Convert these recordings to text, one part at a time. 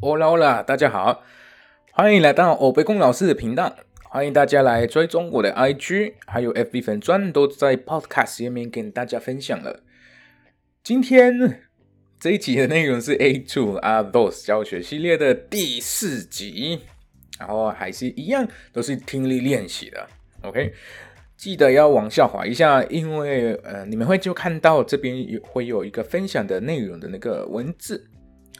Hola Hola，大家好，欢迎来到欧贝公老师的频道，欢迎大家来追踪我的 IG，还有 FB 粉专，都在 Podcast 页面跟大家分享了。今天这一集的内容是 A Two a t h o s 教学系列的第四集，然后还是一样，都是听力练习的。OK，记得要往下滑一下，因为呃，你们会就看到这边有会有一个分享的内容的那个文字。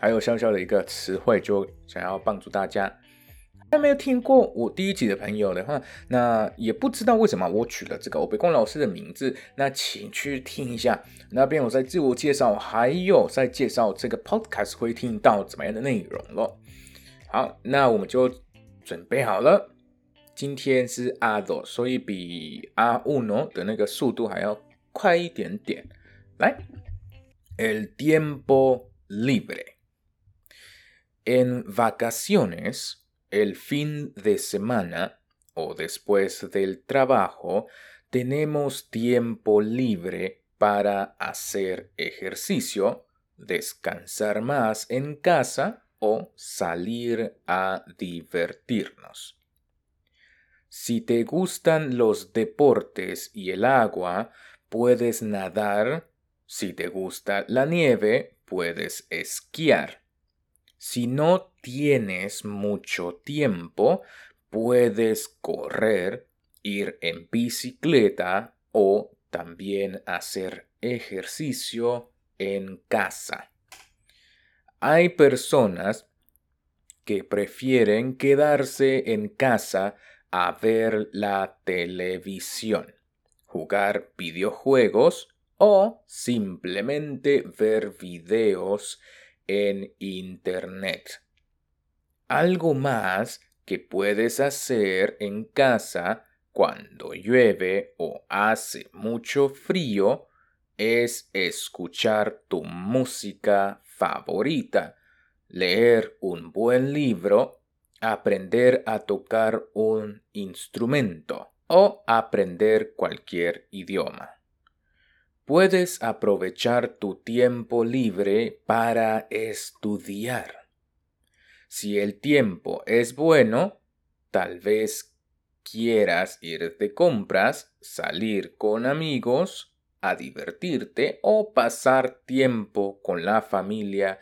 还有小小的一个词汇，就想要帮助大家。还没有听过我第一集的朋友的话，那也不知道为什么我取了这个欧贝光老师的名字，那请去听一下。那边我在自我介绍，还有在介绍这个 podcast 会听到怎么样的内容咯。好，那我们就准备好了。今天是阿多，所以比阿乌诺的那个速度还要快一点点。来，el tiempo libre。En vacaciones, el fin de semana o después del trabajo, tenemos tiempo libre para hacer ejercicio, descansar más en casa o salir a divertirnos. Si te gustan los deportes y el agua, puedes nadar. Si te gusta la nieve, puedes esquiar. Si no tienes mucho tiempo, puedes correr, ir en bicicleta o también hacer ejercicio en casa. Hay personas que prefieren quedarse en casa a ver la televisión, jugar videojuegos o simplemente ver videos en Internet. Algo más que puedes hacer en casa cuando llueve o hace mucho frío es escuchar tu música favorita, leer un buen libro, aprender a tocar un instrumento o aprender cualquier idioma. Puedes aprovechar tu tiempo libre para estudiar. Si el tiempo es bueno, tal vez quieras ir de compras, salir con amigos, a divertirte o pasar tiempo con la familia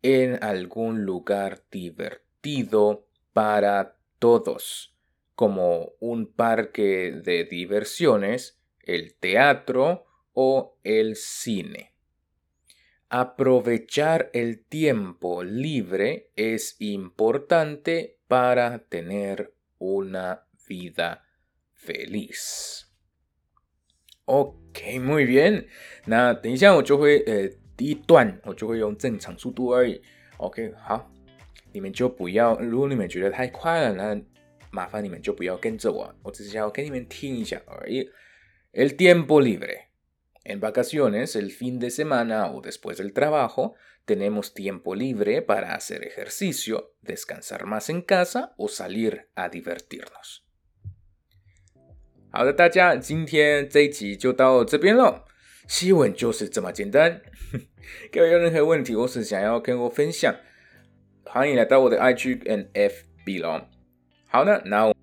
en algún lugar divertido para todos, como un parque de diversiones, el teatro, o el cine. Aprovechar el tiempo libre es importante para tener una vida feliz. OK，muy bien。那等一下我就会呃第一段我就会用正常速度而已。OK，好，你们就不要，如果你们觉得太快了，那麻烦你们就不要跟着我，我只是想要给你们听一下而已。El tiempo libre。 En vacaciones, el fin de semana o después del trabajo, tenemos tiempo libre para hacer ejercicio, descansar más en casa o salir a divertirnos. 好的，大家，今天这一集就到这边了。新闻就是这么简单。各位有任何问题或是想要跟我分享，欢迎来到我的 IG and FB 咯。好的，那。